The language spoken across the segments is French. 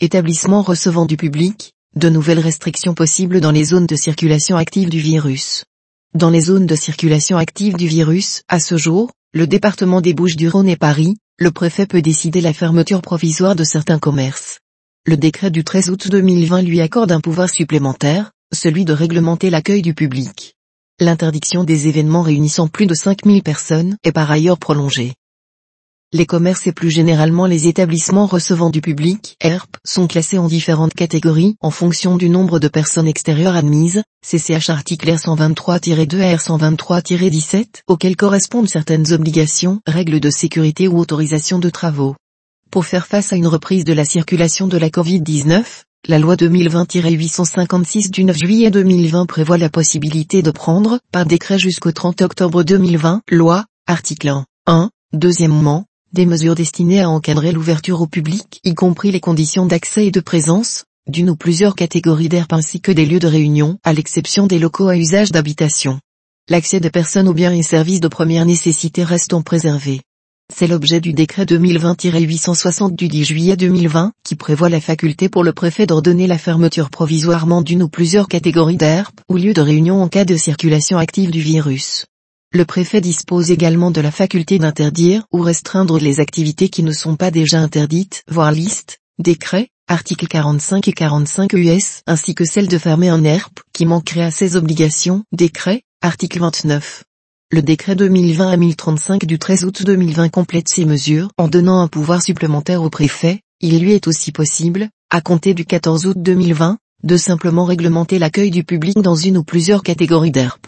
établissement recevant du public, de nouvelles restrictions possibles dans les zones de circulation active du virus. Dans les zones de circulation active du virus, à ce jour, le département des Bouches-du-Rhône et Paris, le préfet peut décider la fermeture provisoire de certains commerces. Le décret du 13 août 2020 lui accorde un pouvoir supplémentaire, celui de réglementer l'accueil du public. L'interdiction des événements réunissant plus de 5000 personnes est par ailleurs prolongée. Les commerces et plus généralement les établissements recevant du public, ERP, sont classés en différentes catégories en fonction du nombre de personnes extérieures admises, CCH article R123-2 à R123-17, auxquels correspondent certaines obligations, règles de sécurité ou autorisations de travaux. Pour faire face à une reprise de la circulation de la Covid-19, la loi 2020-856 du 9 juillet 2020 prévoit la possibilité de prendre, par décret jusqu'au 30 octobre 2020, loi, article 1, 1, deuxièmement, des mesures destinées à encadrer l'ouverture au public, y compris les conditions d'accès et de présence, d'une ou plusieurs catégories d'air ainsi que des lieux de réunion, à l'exception des locaux à usage d'habitation. L'accès des personnes aux biens et services de première nécessité restant préservé. C'est l'objet du décret 2020-860 du 10 juillet 2020, qui prévoit la faculté pour le préfet d'ordonner la fermeture provisoirement d'une ou plusieurs catégories d'air ou lieux de réunion en cas de circulation active du virus. Le préfet dispose également de la faculté d'interdire ou restreindre les activités qui ne sont pas déjà interdites, voire liste, décret, articles 45 et 45 US, ainsi que celle de fermer un ERP qui manquerait à ses obligations, décret, article 29. Le décret 2020 à 1035 du 13 août 2020 complète ces mesures en donnant un pouvoir supplémentaire au préfet, il lui est aussi possible, à compter du 14 août 2020, de simplement réglementer l'accueil du public dans une ou plusieurs catégories d'ERP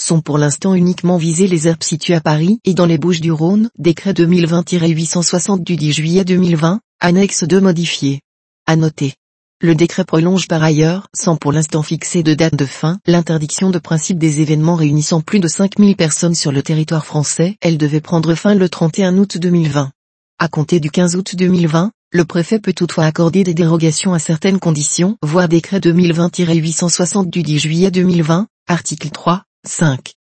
sont pour l'instant uniquement visés les herbes situées à Paris et dans les Bouches du Rhône, décret 2020-860 du 10 juillet 2020, annexe 2 modifié. À noter. Le décret prolonge par ailleurs, sans pour l'instant fixer de date de fin, l'interdiction de principe des événements réunissant plus de 5000 personnes sur le territoire français, elle devait prendre fin le 31 août 2020. À compter du 15 août 2020, le préfet peut toutefois accorder des dérogations à certaines conditions, voire décret 2020-860 du 10 juillet 2020, article 3, 5.